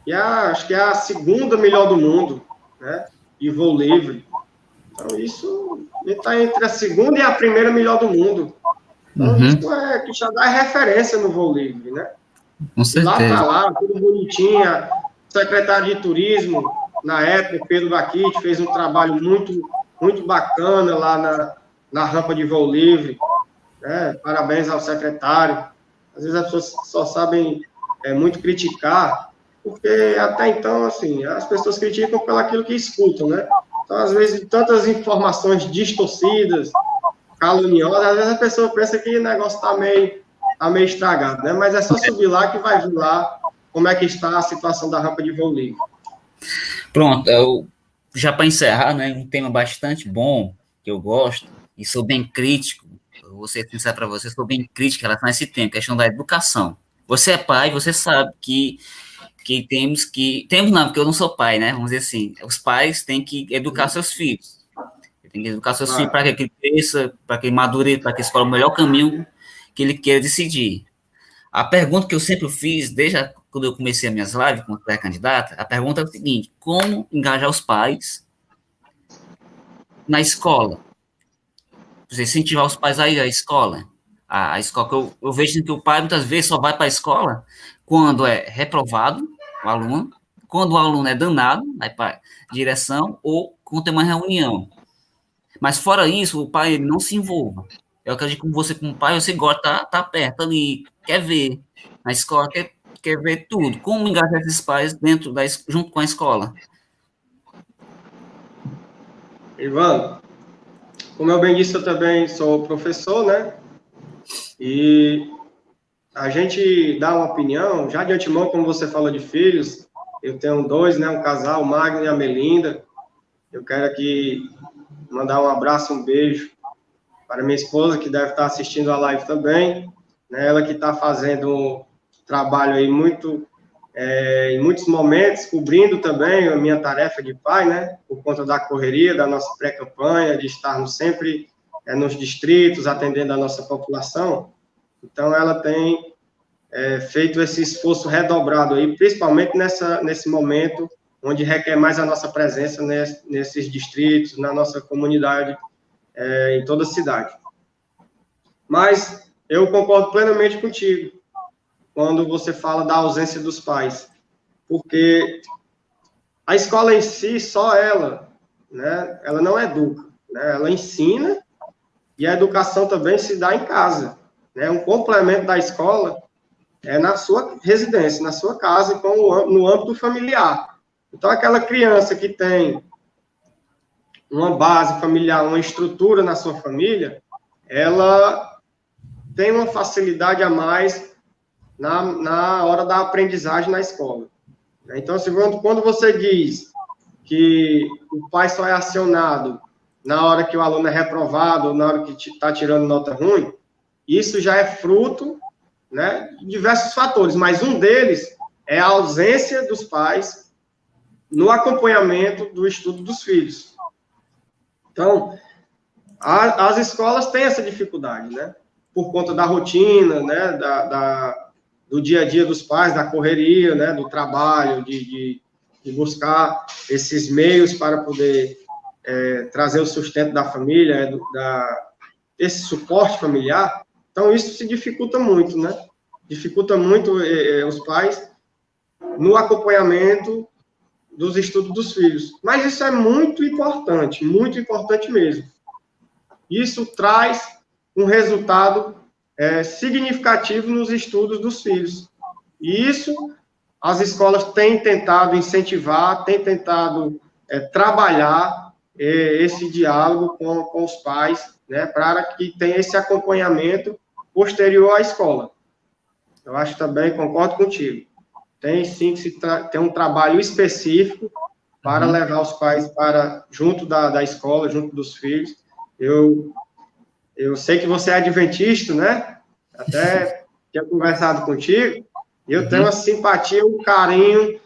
que é, acho que é a segunda melhor do mundo, né? E voo livre. Então, isso está entre a segunda e a primeira melhor do mundo. Então, uhum. isso é, Quixadá é referência no voo livre, né?
Com certeza.
Lá tá lá, tudo bonitinho. Secretário de Turismo, na época, Pedro Vaquite, fez um trabalho muito, muito bacana lá na, na rampa de voo livre. Né? Parabéns ao secretário. Às vezes as pessoas só sabem é, muito criticar, porque até então, assim, as pessoas criticam pelo aquilo que escutam, né? Então, às vezes, tantas informações distorcidas, caluniosas, às vezes a pessoa pensa que o negócio está meio, tá meio estragado, né? Mas é só subir lá que vai vir lá como é que está a situação da rampa de voo livre.
Pronto, eu, já para encerrar, né, um tema bastante bom, que eu gosto, e sou bem crítico, vou sincero para você, sou bem crítico em relação a esse tema, questão da educação. Você é pai, você sabe que que temos que. Temos não, porque eu não sou pai, né? Vamos dizer assim. Os pais têm que educar seus filhos. Tem que educar seus filhos para que ele cresça, para que ele madure, para que escolha o melhor caminho que ele queira decidir. A pergunta que eu sempre fiz, desde quando eu comecei as minhas lives como pré-candidata, a pergunta é o seguinte: como engajar os pais na escola? Você incentivar os pais a ir à escola. A, a escola que eu, eu vejo que o pai muitas vezes só vai para a escola quando é reprovado o aluno, quando o aluno é danado, vai para direção, ou quando tem uma reunião. Mas fora isso, o pai ele não se envolva. Eu acredito que você, como pai, você gosta, tá, tá perto ali, quer ver na escola, quer, quer ver tudo. Como engajar esses pais dentro da, junto com a escola?
Ivan, como eu bem disse, eu também sou professor, né? E a gente dá uma opinião, já de antemão, como você fala de filhos, eu tenho dois, né, um casal, o Magno e a Melinda. Eu quero aqui mandar um abraço, um beijo para minha esposa, que deve estar assistindo a live também, né, ela que está fazendo um trabalho aí muito, é, em muitos momentos, cobrindo também a minha tarefa de pai, né, por conta da correria, da nossa pré-campanha, de estarmos sempre é, nos distritos, atendendo a nossa população. Então, ela tem é, feito esse esforço redobrado aí, principalmente nessa, nesse momento onde requer mais a nossa presença nesse, nesses distritos, na nossa comunidade, é, em toda a cidade. Mas eu concordo plenamente contigo. Quando você fala da ausência dos pais, porque a escola em si, só ela, né, ela não educa, né, ela ensina e a educação também se dá em casa. Né, um complemento da escola é na sua residência, na sua casa, com o, no âmbito familiar. Então, aquela criança que tem uma base familiar, uma estrutura na sua família, ela tem uma facilidade a mais na, na hora da aprendizagem na escola. Então, segundo, quando você diz que o pai só é acionado na hora que o aluno é reprovado, ou na hora que está tirando nota ruim, isso já é fruto né, de diversos fatores, mas um deles é a ausência dos pais no acompanhamento do estudo dos filhos. Então, a, as escolas têm essa dificuldade, né? Por conta da rotina, né? Da, da, do dia a dia dos pais, da correria, né? Do trabalho, de, de, de buscar esses meios para poder é, trazer o sustento da família, é, da, esse suporte familiar. Então, isso se dificulta muito, né? Dificulta muito é, é os pais no acompanhamento dos estudos dos filhos. Mas isso é muito importante, muito importante mesmo. Isso traz um resultado é, significativo nos estudos dos filhos. E isso as escolas têm tentado incentivar, têm tentado é, trabalhar é, esse diálogo com, com os pais, né, para que tenha esse acompanhamento posterior à escola. Eu acho também, concordo contigo. Tem sim que se tem um trabalho específico para uhum. levar os pais para junto da, da escola, junto dos filhos. Eu eu sei que você é adventista, né? Até tinha conversado contigo. Eu tenho uhum. uma simpatia, um carinho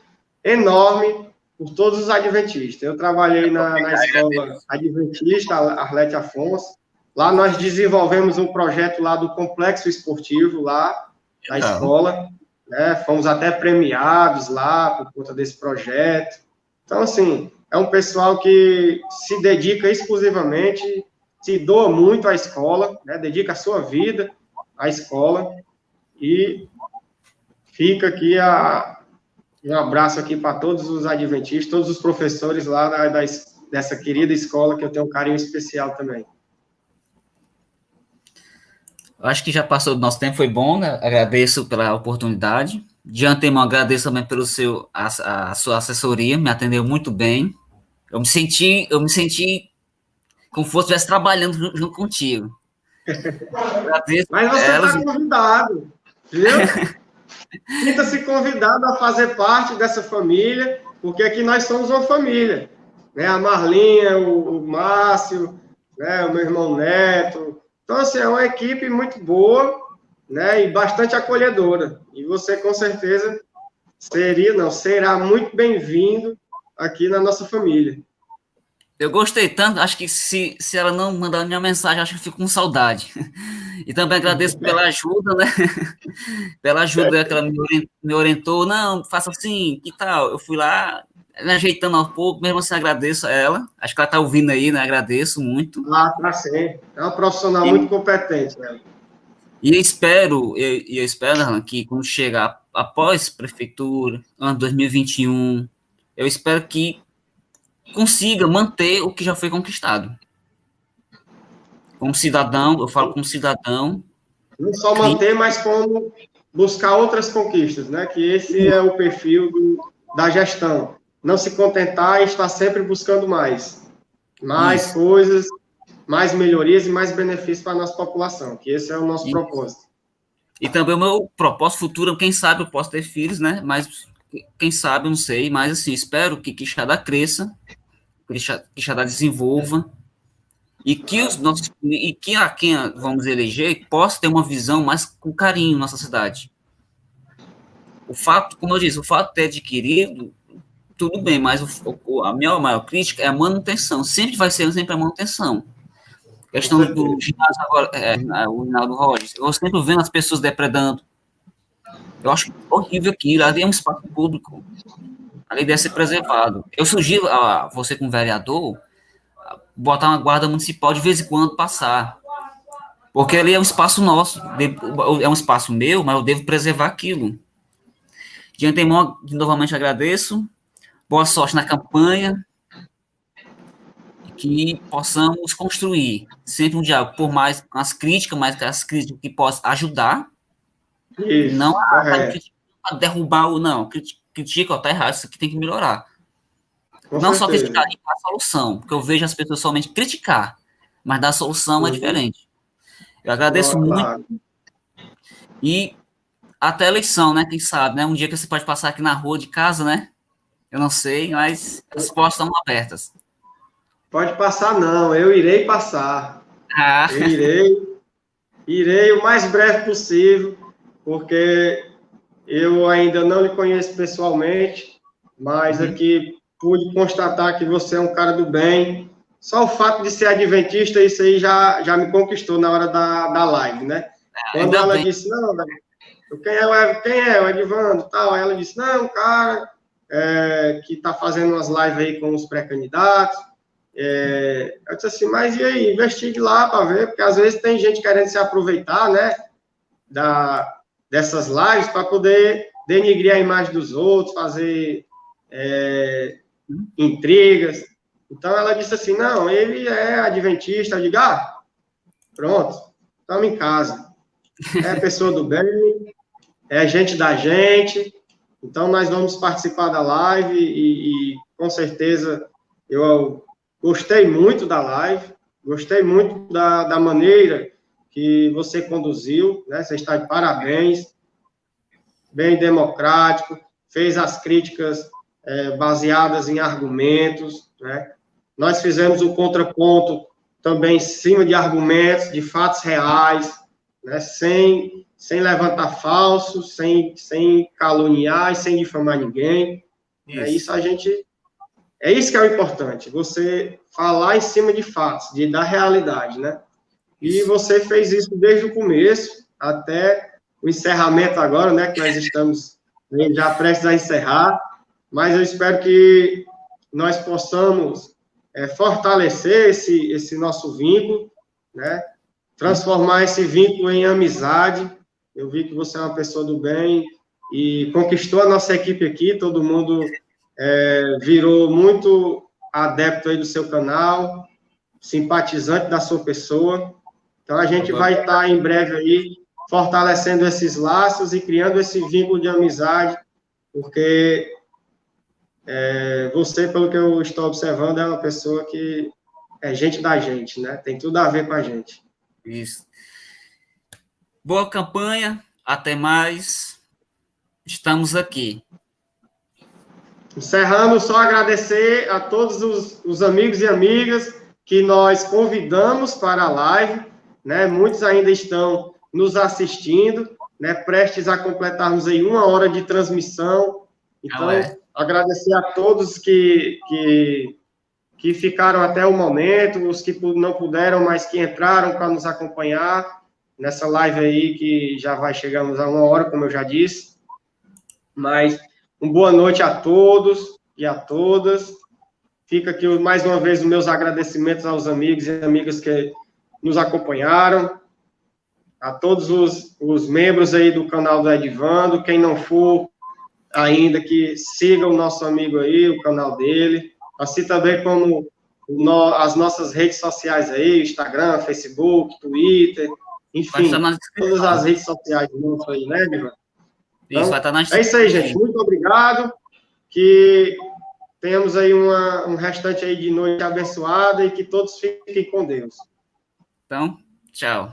enorme por todos os adventistas. Eu trabalhei na, na escola adventista, Arlete Afonso. Lá nós desenvolvemos um projeto lá do complexo esportivo lá na escola né? Fomos até premiados lá por conta desse projeto. Então, assim, é um pessoal que se dedica exclusivamente, se doa muito à escola, né? dedica a sua vida à escola e fica aqui a, um abraço aqui para todos os adventistas, todos os professores lá da, da, dessa querida escola que eu tenho um carinho especial também.
Acho que já passou do nosso tempo, foi bom, né? agradeço pela oportunidade. De antemão, agradeço também pelo seu, a, a, sua assessoria, me atendeu muito bem. Eu me senti, eu me senti como se estivesse trabalhando junto, junto contigo.
Agradeço Mas você está convidado, viu? Sinta-se convidado a fazer parte dessa família, porque aqui nós somos uma família. Né? A Marlinha, o, o Márcio, né? o meu irmão Neto, então, assim, é uma equipe muito boa, né, e bastante acolhedora. E você, com certeza, seria, não, será muito bem-vindo aqui na nossa família.
Eu gostei tanto, acho que se, se ela não mandar minha mensagem, acho que fico com saudade. E também agradeço pela ajuda, né? pela ajuda que ela me orientou, não, faça assim, que tal? Eu fui lá, me ajeitando um pouco, mesmo assim agradeço a ela. Acho que ela está ouvindo aí, né? Agradeço muito.
Ah, tá sim. É uma profissional e, muito competente, né?
E eu espero, eu, eu espero, que quando chegar após prefeitura, ano 2021, eu espero que consiga manter o que já foi conquistado. Como cidadão, eu falo como cidadão.
Não só manter, mas como buscar outras conquistas, né? Que esse é o perfil do, da gestão não se contentar e estar sempre buscando mais. Mais Isso. coisas, mais melhorias e mais benefícios para a nossa população, que esse é o nosso Isso. propósito.
E também o meu propósito futuro, quem sabe eu posso ter filhos, né? Mas quem sabe, eu não sei. Mas assim, espero que Quixadá cresça, que Quixadá desenvolva, e que os nossos e que a quem vamos eleger possa ter uma visão mais com carinho nossa cidade. O fato, como eu disse, o fato de ter adquirido tudo bem, mas o, a minha maior crítica é a manutenção. Sempre vai ser sempre a manutenção. A questão do ginásio agora, é, o Rinaldo Rogers, eu sempre vendo as pessoas depredando. Eu acho horrível aquilo. Ali é um espaço público. Ali deve ser preservado. Eu sugiro a você, como vereador, botar uma guarda municipal de vez em quando passar. Porque ali é um espaço nosso, é um espaço meu, mas eu devo preservar aquilo. De antemão, novamente agradeço. Boa sorte na campanha. Que possamos construir sempre um diálogo, por mais as críticas, mas as críticas que possam ajudar. Isso, não a, a, a derrubar o não. Critica, ó, tá errado, isso aqui tem que melhorar. Com não certeza. só criticar, e dar solução, porque eu vejo as pessoas somente criticar, mas dar solução é uhum. é diferente. Eu agradeço muito. Claro. E até a eleição, né? Quem sabe, né? Um dia que você pode passar aqui na rua de casa, né? Eu não sei, mas as portas estão abertas.
Pode passar, não. Eu irei passar. Ah. Eu irei. Irei o mais breve possível, porque eu ainda não lhe conheço pessoalmente, mas uhum. aqui pude constatar que você é um cara do bem, só o fato de ser adventista, isso aí já, já me conquistou na hora da, da live, né? É, Quando ela bem. disse, não, quem é, quem é o Edvando, tal, aí ela disse, não, cara é, que está fazendo umas lives aí com os pré-candidatos, é, eu disse assim, mas e aí, investigue lá para ver, porque às vezes tem gente querendo se aproveitar, né, da, dessas lives para poder denigrir a imagem dos outros, fazer é, intrigas, então ela disse assim: não, ele é adventista. Eu digo: ah, pronto, estamos em casa. É pessoa do bem, é gente da gente. Então nós vamos participar da live e, e com certeza eu gostei muito da live, gostei muito da, da maneira que você conduziu, né? Você está de parabéns, bem democrático, fez as críticas é, baseadas em argumentos, né? Nós fizemos o contraponto também em cima de argumentos, de fatos reais, né, sem, sem levantar falsos, sem, sem caluniar e sem difamar ninguém. Isso. É isso a gente. É isso que é o importante, você falar em cima de fatos, de da realidade, né? E você fez isso desde o começo até o encerramento agora, né? Que nós estamos já prestes a encerrar, mas eu espero que nós possamos é, fortalecer esse, esse nosso vínculo, né? transformar esse vínculo em amizade. Eu vi que você é uma pessoa do bem e conquistou a nossa equipe aqui, todo mundo é, virou muito adepto aí do seu canal, simpatizante da sua pessoa. Então a gente vai estar em breve aí fortalecendo esses laços e criando esse vínculo de amizade, porque é, você, pelo que eu estou observando, é uma pessoa que é gente da gente, né? Tem tudo a ver com a gente.
Isso. Boa campanha, até mais. Estamos aqui.
Encerrando, só agradecer a todos os, os amigos e amigas que nós convidamos para a live, né? Muitos ainda estão nos assistindo, né? Prestes a completarmos aí uma hora de transmissão. Então, é agradecer a todos que, que, que ficaram até o momento, os que não puderam, mas que entraram para nos acompanhar nessa live aí, que já vai chegamos a uma hora, como eu já disse. Mas uma boa noite a todos e a todas. Fica aqui mais uma vez os meus agradecimentos aos amigos e amigas que nos acompanharam, a todos os, os membros aí do canal do Edvando, quem não for ainda que siga o nosso amigo aí, o canal dele, assim também como no, as nossas redes sociais aí, Instagram, Facebook, Twitter, enfim, todas as redes sociais mundo aí, né, Ivan? Então, isso, vai estar na É isso aí, gente. Muito obrigado. Que tenhamos aí uma, um restante aí de noite abençoada e que todos fiquem com Deus.
Então, tchau.